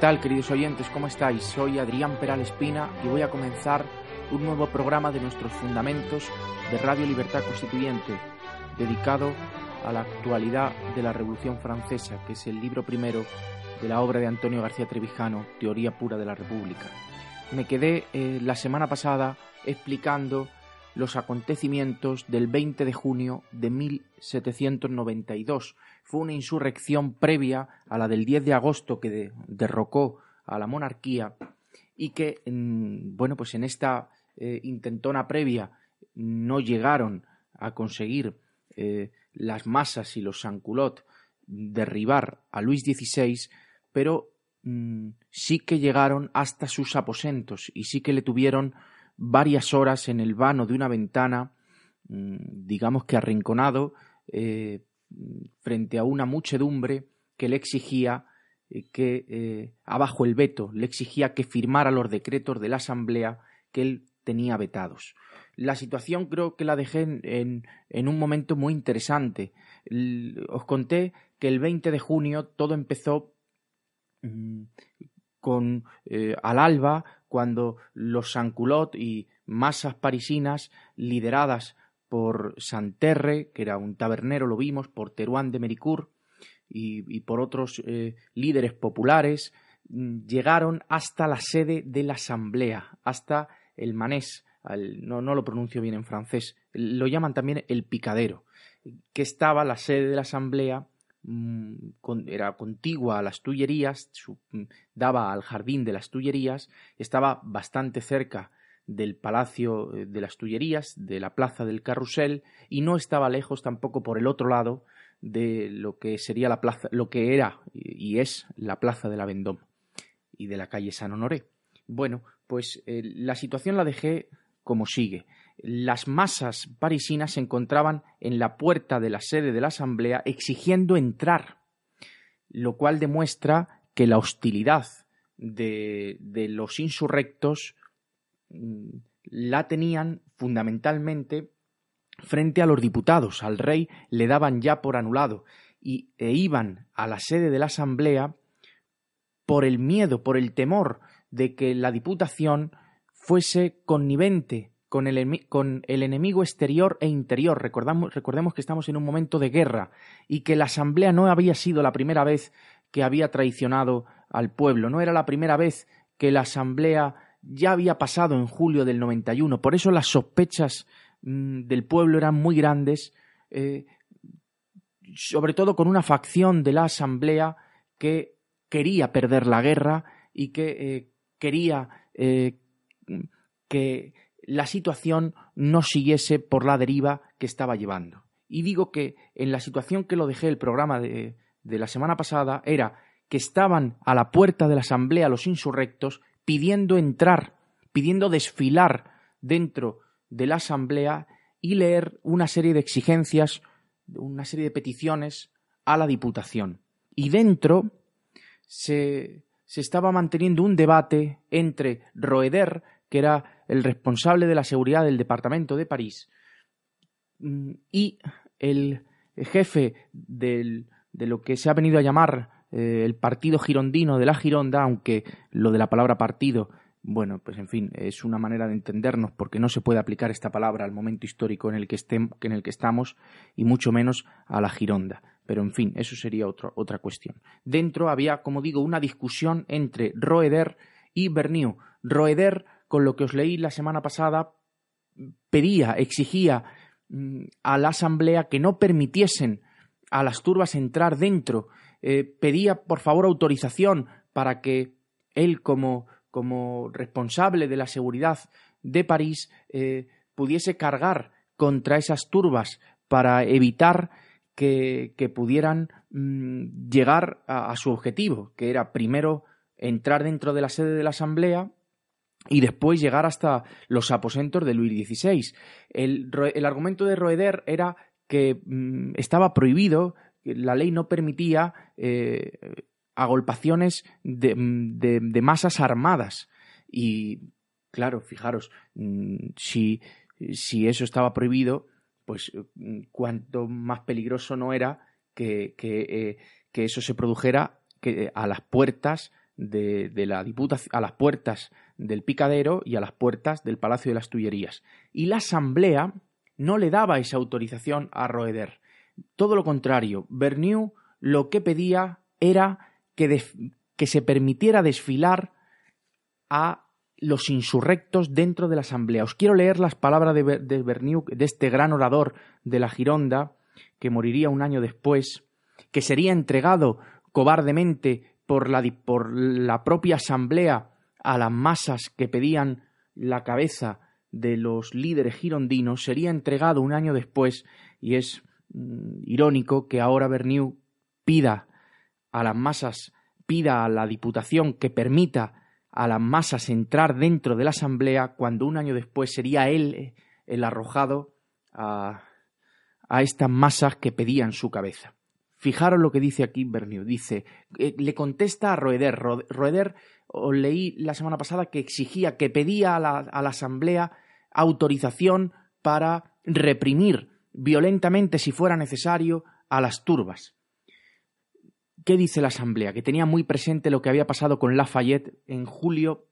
Tal, queridos oyentes? ¿Cómo estáis? Soy Adrián Peral Espina y voy a comenzar un nuevo programa de nuestros fundamentos de Radio Libertad Constituyente, dedicado a la actualidad de la Revolución Francesa, que es el libro primero de la obra de Antonio García Trevijano, Teoría Pura de la República. Me quedé eh, la semana pasada explicando los acontecimientos del 20 de junio de 1792. Fue una insurrección previa a la del 10 de agosto que derrocó a la monarquía y que, bueno, pues en esta eh, intentona previa no llegaron a conseguir eh, las masas y los sanculot derribar a Luis XVI, pero mm, sí que llegaron hasta sus aposentos y sí que le tuvieron varias horas en el vano de una ventana, mm, digamos que arrinconado, eh, frente a una muchedumbre que le exigía eh, que, eh, abajo el veto, le exigía que firmara los decretos de la Asamblea que él tenía vetados. La situación creo que la dejé en, en un momento muy interesante. os conté que el 20 de junio todo empezó con al alba cuando los Sanculot y masas parisinas lideradas por Santerre, que era un tabernero, lo vimos, por Teruán de Mericourt y, por otros eh, líderes populares, mm, llegaron hasta la sede de la Asamblea, hasta el Manés, no, no lo pronuncio bien en francés, lo llaman también el Picadero, que estaba la sede de la Asamblea era contigua a las Tullerías, mm, daba al jardín de las Tullerías, estaba bastante cerca del Palacio eh, de las Tullerías, de la Plaza del Carrusel, y no estaba lejos tampoco por el otro lado de lo que sería la plaza, lo que era y es la Plaza de la Vendôme y de la calle San Honoré. Bueno, pues eh, la situación la dejé como sigue las masas parisinas se encontraban en la puerta de la sede de la Asamblea exigiendo entrar, lo cual demuestra que la hostilidad de, de los insurrectos mm, la tenían fundamentalmente frente a los diputados. Al rey le daban ya por anulado y, e iban a la sede de la Asamblea por el miedo, por el temor de que la Diputación fuese connivente con el, con el enemigo exterior e interior. Recordamos, recordemos que estamos en un momento de guerra y que la Asamblea no había sido la primera vez que había traicionado al pueblo, no era la primera vez que la Asamblea ya había pasado en julio del 91. Por eso las sospechas mm, del pueblo eran muy grandes, eh, sobre todo con una facción de la Asamblea que quería perder la guerra y que eh, quería eh, que la situación no siguiese por la deriva que estaba llevando. Y digo que en la situación que lo dejé el programa de, de la semana pasada era que estaban a la puerta de la asamblea los insurrectos pidiendo entrar, pidiendo desfilar dentro de la asamblea y leer una serie de exigencias, una serie de peticiones a la Diputación. Y dentro se, se estaba manteniendo un debate entre Roeder, que era el responsable de la seguridad del departamento de París, mm, y el jefe de lo que se ha venido a llamar eh, el partido girondino de la Gironda, aunque lo de la palabra partido bueno, pues en fin, es una manera de entendernos porque no se puede aplicar esta palabra al momento histórico en el que, en el que estamos y mucho menos a la Gironda. Pero en fin, eso sería otra cuestión. Dentro había, como digo, una discusión entre Roeder y Berniu. Roeder, con lo que os leí la semana pasada, pedía, exigía mm, a la Asamblea que no permitiesen a las turbas entrar dentro. Eh, pedía, por favor, autorización para que él, como, como responsable de la seguridad de París, eh, pudiese cargar contra esas turbas para evitar que, pudieran mm, llegar a, su objetivo, que era primero entrar dentro de la sede de la Asamblea y después llegar hasta los aposentos de Luis XVI. El, argumento de Roeder era que mm, estaba prohibido, la ley no permitía eh, agolpaciones de, de, masas armadas. Y claro, fijaros, mm, si, si eso estaba prohibido, pues mm, cuanto más peligroso no era que, que, eh, que eso se produjera que, a las puertas de, la Diputación, a las puertas del picadero y a las puertas del Palacio de las Tullerías. Y la Asamblea no le daba esa autorización a Roeder. Todo lo contrario, Berniu lo que pedía era que, que se permitiera desfilar a los insurrectos dentro de la asamblea. Os quiero leer las palabras de, de de este gran orador de la Gironda, que moriría un año después, que sería entregado cobardemente por la, por la propia asamblea a las masas que pedían la cabeza de los líderes girondinos, sería entregado un año después, y es mm, irónico que ahora Berniu pida a las masas, pida a la Diputación que permita a las masas entrar dentro de la Asamblea cuando un año después sería él eh, el arrojado a, a estas masas que pedían su cabeza. Fijaros lo que dice aquí Berniu. Dice, eh, le contesta a Roeder. Roeder, os leí la semana pasada que exigía, que pedía a la, a la Asamblea autorización para reprimir violentamente, si fuera necesario, a las turbas. ¿Qué dice la Asamblea? Que tenía muy presente lo que había pasado con Lafayette en julio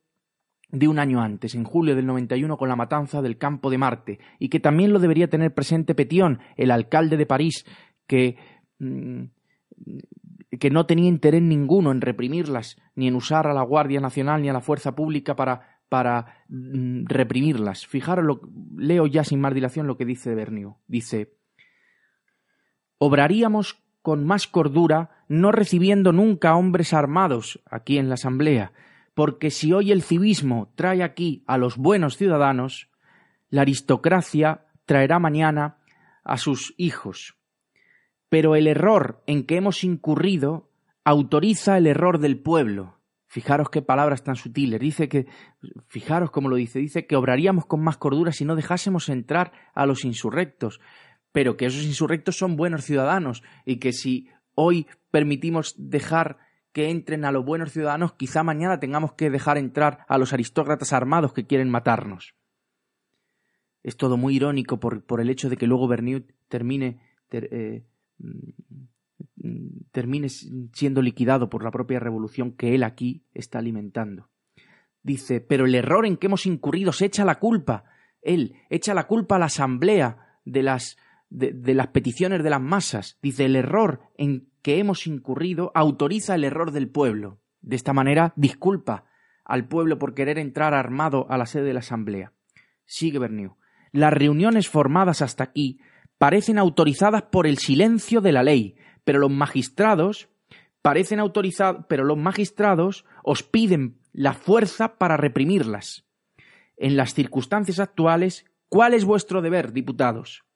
de un año antes, en julio del 91, con la matanza del campo de Marte, y que también lo debería tener presente Petión, el alcalde de París, que, que no tenía interés ninguno en reprimirlas, ni en usar a la Guardia Nacional ni a la Fuerza Pública para, para mm, reprimirlas. Fijaros, lo, leo ya sin más dilación lo que dice Berniu. Dice, obraríamos con más cordura, no recibiendo nunca hombres armados aquí en la Asamblea, porque si hoy el civismo trae aquí a los buenos ciudadanos, la aristocracia traerá mañana a sus hijos. Pero el error en que hemos incurrido autoriza el error del pueblo. Fijaros qué palabras tan sutiles. Dice que, fijaros cómo lo dice, dice que obraríamos con más cordura si no dejásemos entrar a los insurrectos pero que esos insurrectos son buenos ciudadanos y que si hoy permitimos dejar que entren a los buenos ciudadanos, quizá mañana tengamos que dejar entrar a los aristócratas armados que quieren matarnos. Es todo muy irónico por, el hecho de que luego Bernier termine, eh, termine siendo liquidado por la propia revolución que él aquí está alimentando. Dice, pero el error en que hemos incurrido se echa la culpa. Él echa la culpa a la asamblea de las de, las peticiones de las masas. Dice, el error en que hemos incurrido autoriza el error del pueblo. De esta manera, disculpa al pueblo por querer entrar armado a la sede de la Asamblea. Sigue Berniu. Las reuniones formadas hasta aquí parecen autorizadas por el silencio de la ley, pero los magistrados parecen autorizados, pero los magistrados os piden la fuerza para reprimirlas. En las circunstancias actuales, ¿cuál es vuestro deber, diputados?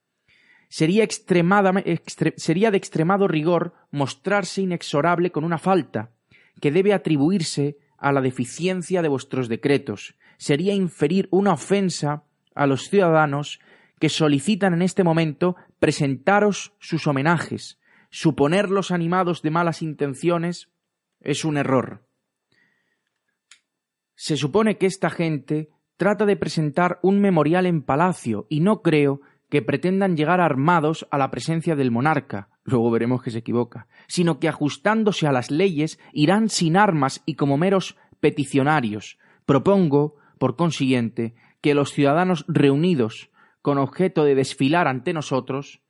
sería, sería de extremado rigor mostrarse inexorable con una falta, que debe atribuirse a la deficiencia de vuestros decretos. Sería inferir una ofensa a los ciudadanos que solicitan en este momento presentaros sus homenajes. Suponerlos animados de malas intenciones es un error. Se supone que esta gente trata de presentar un memorial en palacio y no creo que pretendan llegar armados a la presencia del monarca, luego veremos que se equivoca, sino que ajustándose a las leyes irán sin armas y como meros peticionarios, Propongo, por consiguiente, que los ciudadanos reunidos con objeto de desfilar ante nosotros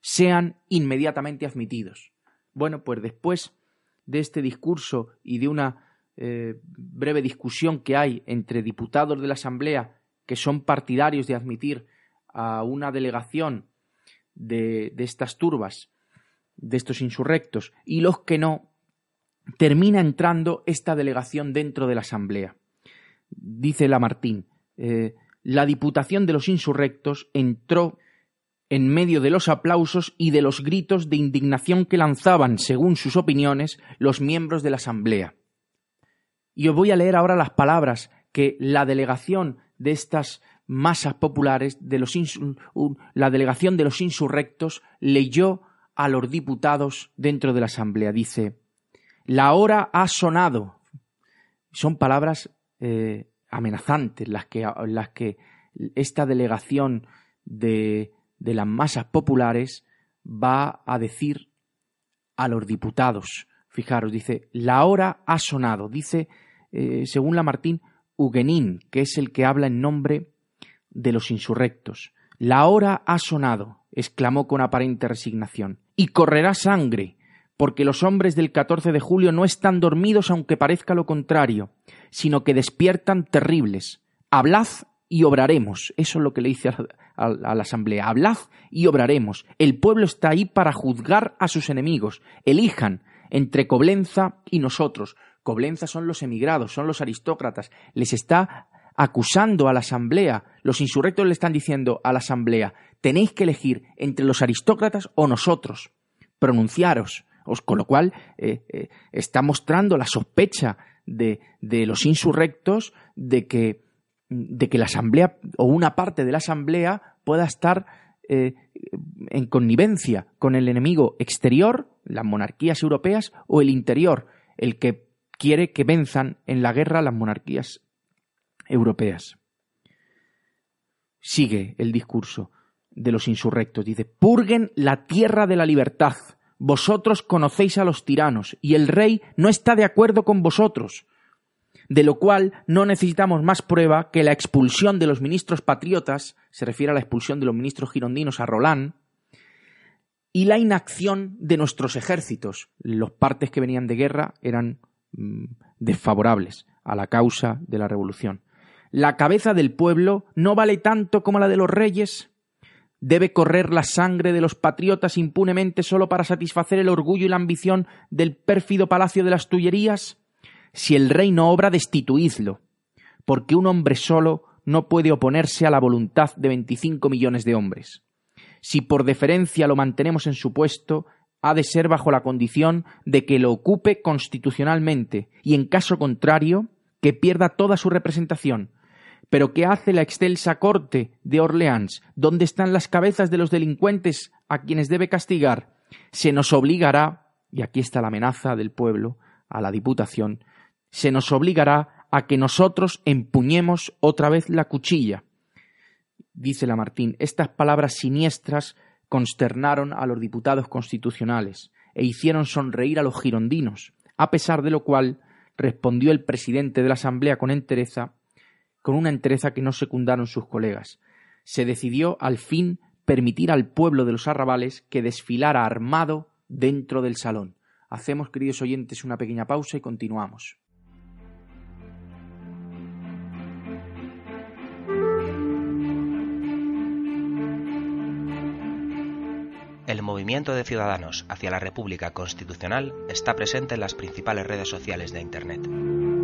sean inmediatamente admitidos. Bueno, pues después de este discurso y de una eh, breve discusión que hay entre diputados de la Asamblea que son partidarios de admitir a una delegación de, de estas turbas, de estos insurrectos, y los que no, termina entrando esta delegación dentro de la Asamblea. Dice Lamartín, eh, la Diputación de los Insurrectos entró en medio de los aplausos y de los gritos de indignación que lanzaban, según sus opiniones, los miembros de la Asamblea. Y os voy a leer ahora las palabras que la delegación de estas masas populares, de los la delegación de los insurrectos, leyó a los diputados dentro de la Asamblea. Dice, la hora ha sonado. Son palabras eh, amenazantes las que, las que esta delegación de, de las masas populares va a decir a los diputados. Fijaros, dice, la hora ha sonado. Dice, eh, según Lamartín, Huguenín, que es el que habla en nombre de los insurrectos. La hora ha sonado, exclamó con aparente resignación, y correrá sangre, porque los hombres del 14 de julio no están dormidos aunque parezca lo contrario, sino que despiertan terribles. Hablad y obraremos. Eso es lo que le dice a, la Asamblea. Hablad y obraremos. El pueblo está ahí para juzgar a sus enemigos. Elijan entre Coblenza y nosotros. Coblenza son los emigrados, son los aristócratas. Les está acusando a la Asamblea. Los insurrectos le están diciendo a la Asamblea, tenéis que elegir entre los aristócratas o nosotros. Pronunciaros con lo cual eh, eh, está mostrando la sospecha de, los insurrectos de que, de que la Asamblea o una parte de la Asamblea pueda estar eh, en connivencia con el enemigo exterior, las monarquías europeas, o el interior, el que quiere que venzan en la guerra las monarquías europeas. Sigue el discurso de los insurrectos. Dice, purguen la tierra de la libertad, vosotros conocéis a los tiranos, y el rey no está de acuerdo con vosotros. De lo cual no necesitamos más prueba que la expulsión de los ministros patriotas, se refiere a la expulsión de los ministros girondinos a Rolán, y la inacción de nuestros ejércitos. Los partes que venían de guerra eran mm, desfavorables a la causa de la revolución. La cabeza del pueblo no vale tanto como la de los reyes, debe correr la sangre de los patriotas impunemente solo para satisfacer el orgullo y la ambición del pérfido palacio de las Tullerías? Si el rey no obra, destituidlo, porque un hombre solo no puede oponerse a la voluntad de veinticinco millones de hombres. Si por deferencia lo mantenemos en su puesto, ha de ser bajo la condición de que lo ocupe constitucionalmente y, en caso contrario, que pierda toda su representación, pero ¿qué hace la excelsa corte de Orleans? ¿Dónde están las cabezas de los delincuentes a quienes debe castigar? Se nos obligará, y aquí está la amenaza del pueblo a la Diputación, se nos obligará a que nosotros empuñemos otra vez la cuchilla. Dice Lamartín, estas palabras siniestras consternaron a los diputados constitucionales e hicieron sonreír a los girondinos, a pesar de lo cual respondió el presidente de la Asamblea con entereza con una entereza que no secundaron sus colegas. Se decidió, al fin, permitir al pueblo de los arrabales que desfilara armado dentro del salón. Hacemos, queridos oyentes, una pequeña pausa y continuamos. El movimiento de ciudadanos hacia la República Constitucional está presente en las principales redes sociales de Internet.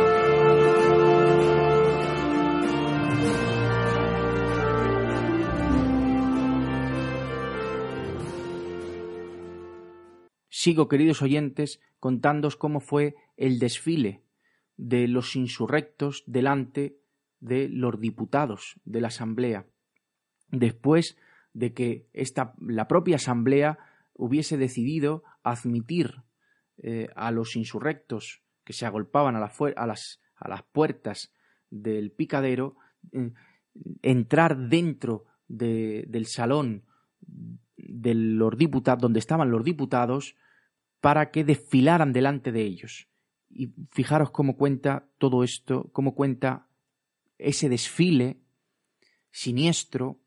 Sigo, queridos oyentes, contándos cómo fue el desfile de los insurrectos delante de los diputados de la Asamblea, después de que esta, la propia Asamblea hubiese decidido admitir eh, a los insurrectos que se agolpaban a, las, a las, puertas del picadero, eh, entrar dentro de, del salón de los diputados, donde estaban los diputados, para que desfilaran delante de ellos. Y fijaros cómo cuenta todo esto, cómo cuenta ese desfile siniestro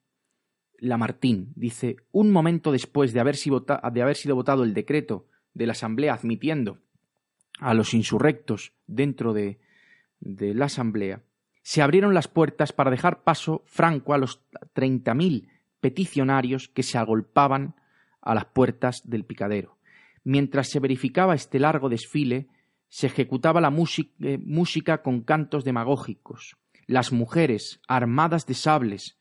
Lamartín. Dice, un momento después de haber, sido de haber sido votado el decreto de la Asamblea admitiendo a los insurrectos dentro de, de la Asamblea, se abrieron las puertas para dejar paso franco a los treinta mil peticionarios que se agolpaban a las puertas del picadero. Mientras se verificaba este largo desfile, se ejecutaba la eh, música con cantos demagógicos. Las mujeres, armadas de sables,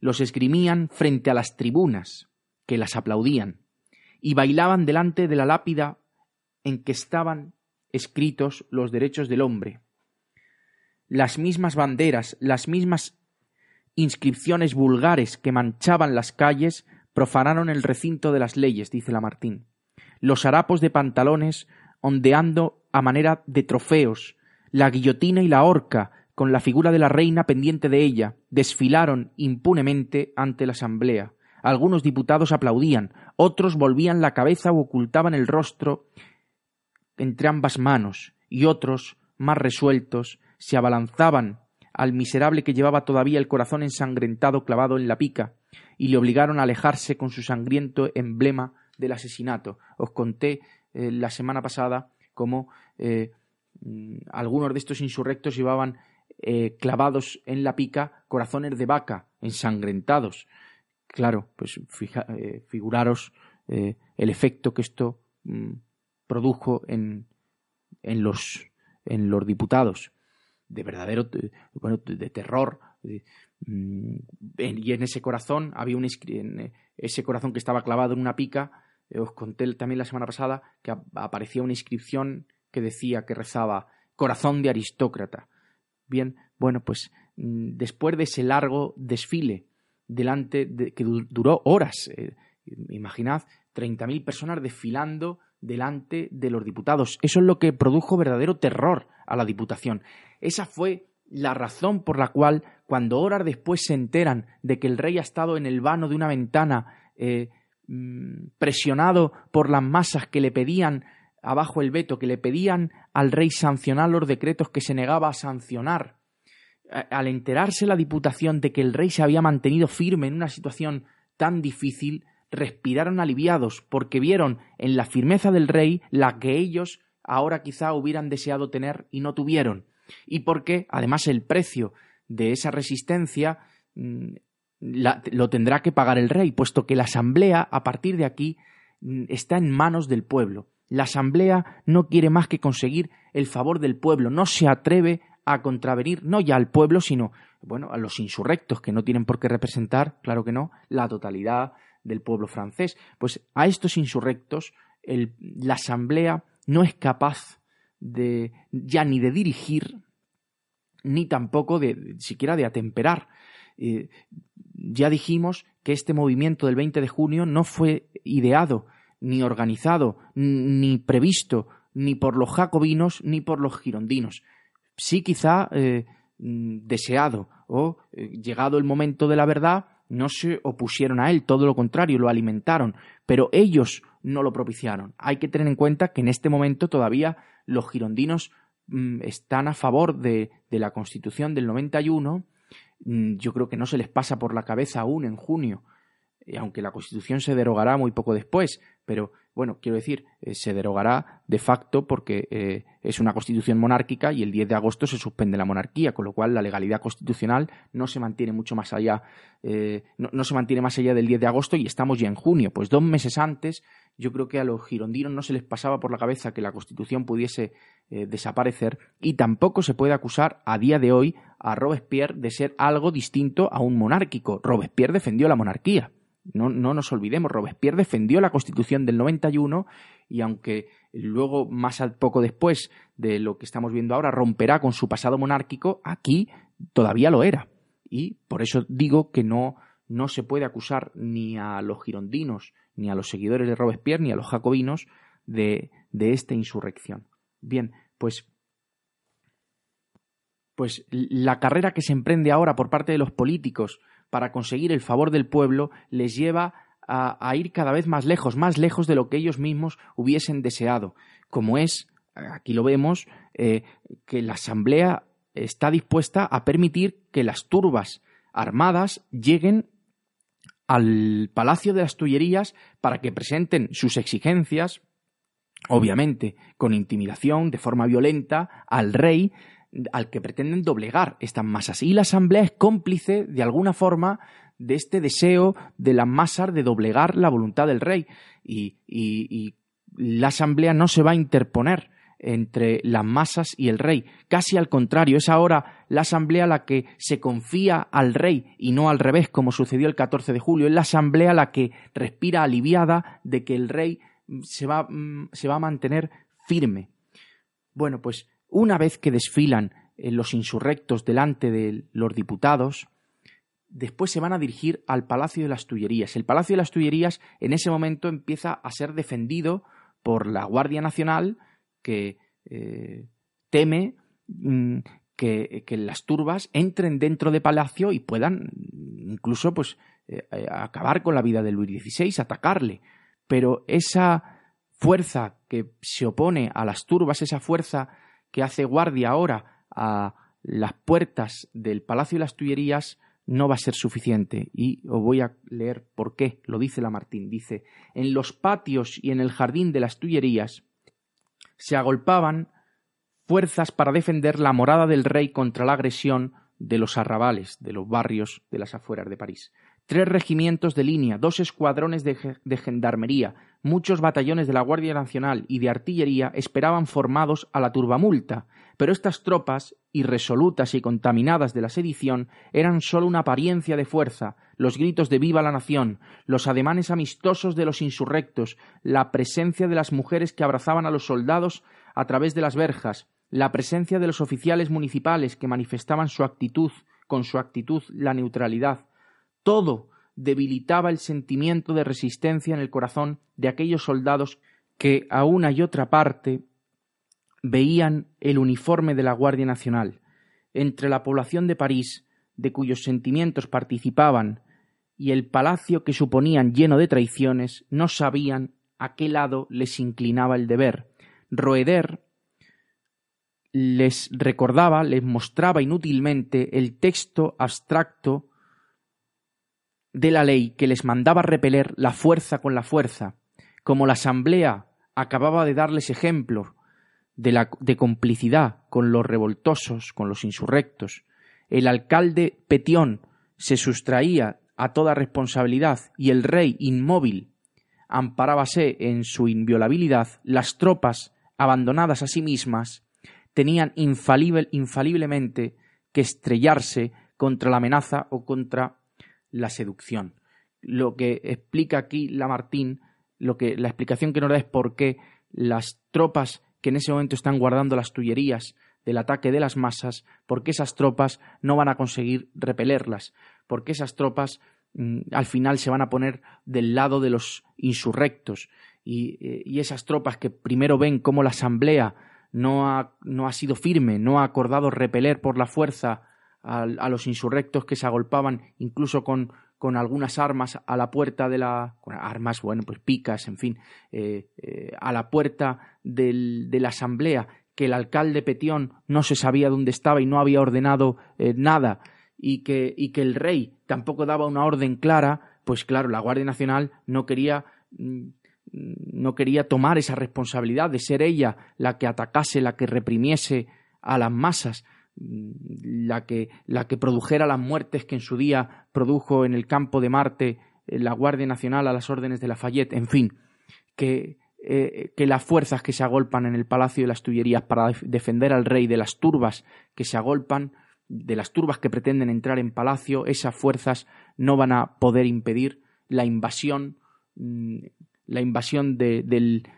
los esgrimían frente a las tribunas, que las aplaudían, y bailaban delante de la lápida en que estaban escritos los derechos del hombre. Las mismas banderas, las mismas inscripciones vulgares que manchaban las calles profanaron el recinto de las leyes, dice Lamartín los harapos de pantalones ondeando a manera de trofeos, la guillotina y la horca, con la figura de la reina pendiente de ella, desfilaron impunemente ante la asamblea. Algunos diputados aplaudían, otros volvían la cabeza o ocultaban el rostro entre ambas manos, y otros, más resueltos, se abalanzaban al miserable que llevaba todavía el corazón ensangrentado clavado en la pica, y le obligaron a alejarse con su sangriento emblema del asesinato. Os conté eh, la semana pasada cómo eh, mm, algunos de estos insurrectos llevaban eh, clavados en la pica corazones de vaca ensangrentados. Claro, pues figuraros el efecto que esto mm, produjo en, en, los, en los diputados de verdadero bueno de terror mm, y en ese corazón había un ese corazón que estaba clavado en una pica eh, os conté también la semana pasada que aparecía una inscripción que decía, que rezaba, corazón de aristócrata. Bien, bueno, pues mm, después de ese largo desfile, delante de, que duró horas, eh, imaginad, 30.000 personas desfilando delante de los diputados. Eso es lo que produjo verdadero terror a la Diputación. Esa fue la razón por la cual, cuando horas después se enteran de que el rey ha estado en el vano de una ventana eh, Mm, presionado por las masas que le pedían abajo el veto, que le pedían al rey sancionar los decretos que se negaba a sancionar. Al enterarse la Diputación de que el rey se había mantenido firme en una situación tan difícil, respiraron aliviados, porque vieron en la firmeza del rey la que ellos ahora quizá hubieran deseado tener y no tuvieron. Y porque, además, el precio de esa resistencia lo tendrá que pagar el rey, puesto que la asamblea, a partir de aquí, mm, está en manos del pueblo. La asamblea no quiere más que conseguir el favor del pueblo, no se atreve a contravenir no ya al pueblo, sino bueno, a los insurrectos que no tienen por qué representar, claro que no, la totalidad del pueblo francés. Pues a estos insurrectos la asamblea no es capaz de ya ni de dirigir ni tampoco de siquiera de atemperar. Eh, ya dijimos que este movimiento del 20 de junio no fue ideado, ni organizado, ni previsto, ni por los jacobinos, ni por los girondinos. Sí quizá eh, deseado o eh, llegado el momento de la verdad, no se opusieron a él, todo lo contrario, lo alimentaron, pero ellos no lo propiciaron. Hay que tener en cuenta que en este momento todavía los girondinos mm, están a favor de, de la Constitución del 91 Mm, yo creo que no se les pasa por la cabeza aún en junio, aunque la Constitución se derogará muy poco después, pero bueno, quiero decir, eh, se derogará de facto porque eh, es una constitución monárquica y el 10 de agosto se suspende la monarquía, con lo cual la legalidad constitucional no se mantiene mucho más allá, eh, no, se mantiene más allá del 10 de agosto y estamos ya en junio. Pues dos meses antes, yo creo que a los girondinos no se les pasaba por la cabeza que la constitución pudiese desaparecer y tampoco se puede acusar a día de hoy a Robespierre de ser algo distinto a un monárquico. Robespierre defendió la monarquía. No, no nos olvidemos, Robespierre defendió la Constitución del 91 y aunque luego, más poco después de lo que estamos viendo ahora, romperá con su pasado monárquico, aquí todavía lo era. Y por eso digo que no, no se puede acusar ni a los girondinos, ni a los seguidores de Robespierre, ni a los jacobinos de, de esta insurrección. Bien, pues pues la carrera que se emprende ahora por parte de los políticos para conseguir el favor del pueblo les lleva a, ir cada vez más lejos, más lejos de lo que ellos mismos hubiesen deseado, como es, aquí lo vemos, eh, que la Asamblea está dispuesta a permitir que las turbas armadas lleguen al Palacio de las Tullerías para que presenten sus exigencias, obviamente con intimidación, de forma violenta, al rey, al que pretenden doblegar estas masas. Y la Asamblea es cómplice, de alguna forma, de este deseo de las masas de doblegar la voluntad del rey. Y, y, la Asamblea no se va a interponer entre las masas y el rey. Casi al contrario, es ahora la Asamblea la que se confía al rey y no al revés, como sucedió el 14 de julio. Es la Asamblea la que respira aliviada de que el rey se va, mm, se va a mantener firme. Bueno, pues una vez que desfilan eh, los insurrectos delante de los diputados, después se van a dirigir al Palacio de las Tullerías. El Palacio de las Tullerías en ese momento empieza a ser defendido por la Guardia Nacional que eh, teme mm, que, las turbas entren dentro de palacio y puedan incluso pues eh, acabar con la vida de Luis XVI, atacarle. Pero esa fuerza que se opone a las turbas, esa fuerza que hace guardia ahora a las puertas del Palacio de las Tullerías no va a ser suficiente. Y os voy a leer por qué, lo dice Lamartín. Dice, en los patios y en el jardín de las Tullerías se agolpaban fuerzas para defender la morada del rey contra la agresión de los arrabales, de los barrios de las afueras de París tres regimientos de línea, dos escuadrones de, gendarmería, muchos batallones de la Guardia Nacional y de artillería esperaban formados a la turbamulta, pero estas tropas, irresolutas y contaminadas de la sedición, eran sólo una apariencia de fuerza, los gritos de viva la nación, los ademanes amistosos de los insurrectos, la presencia de las mujeres que abrazaban a los soldados a través de las verjas, la presencia de los oficiales municipales que manifestaban su actitud, con su actitud la neutralidad, todo debilitaba el sentimiento de resistencia en el corazón de aquellos soldados que a una y otra parte veían el uniforme de la Guardia Nacional. Entre la población de París, de cuyos sentimientos participaban, y el palacio que suponían lleno de traiciones, no sabían a qué lado les inclinaba el deber. Roeder les recordaba, les mostraba inútilmente el texto abstracto de la ley que les mandaba repeler la fuerza con la fuerza, como la Asamblea acababa de darles ejemplo de, la, de complicidad con los revoltosos, con los insurrectos, el alcalde Petión se sustraía a toda responsabilidad y el rey inmóvil amparábase en su inviolabilidad, las tropas, abandonadas a sí mismas, tenían infaliblemente que estrellarse contra la amenaza o contra la seducción. Lo que explica aquí Lamartine, lo que, la explicación que nos da es por qué las tropas que en ese momento están guardando las tullerías del ataque de las masas, por qué esas tropas no van a conseguir repelerlas, porque esas tropas mm, al final se van a poner del lado de los insurrectos y, eh, y esas tropas que primero ven cómo la asamblea no ha, no ha sido firme, no ha acordado repeler por la fuerza a, los insurrectos que se agolpaban incluso con, con algunas armas a la puerta de la armas bueno pues picas en fin eh, eh, a la puerta del, de la asamblea que el alcalde Petión no se sabía dónde estaba y no había ordenado eh, nada y que, y que el rey tampoco daba una orden clara pues claro la Guardia Nacional no quería mm, no quería tomar esa responsabilidad de ser ella la que atacase, la que reprimiese a las masas, la que, la que produjera las muertes que en su día produjo en el campo de Marte eh, la Guardia Nacional a las órdenes de Lafayette, en fin, que, eh, que las fuerzas que se agolpan en el Palacio de las Tullerías para defender al rey de las turbas que se agolpan, de las turbas que pretenden entrar en palacio, esas fuerzas no van a poder impedir la invasión mm, la invasión del,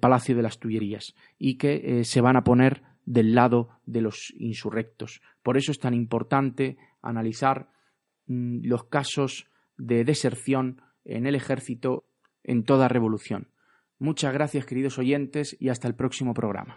Palacio de las Tullerías y que eh, se van a poner del lado de los insurrectos. Por eso es tan importante analizar mm, los casos de deserción en el ejército en toda revolución. Muchas gracias queridos oyentes y hasta el próximo programa.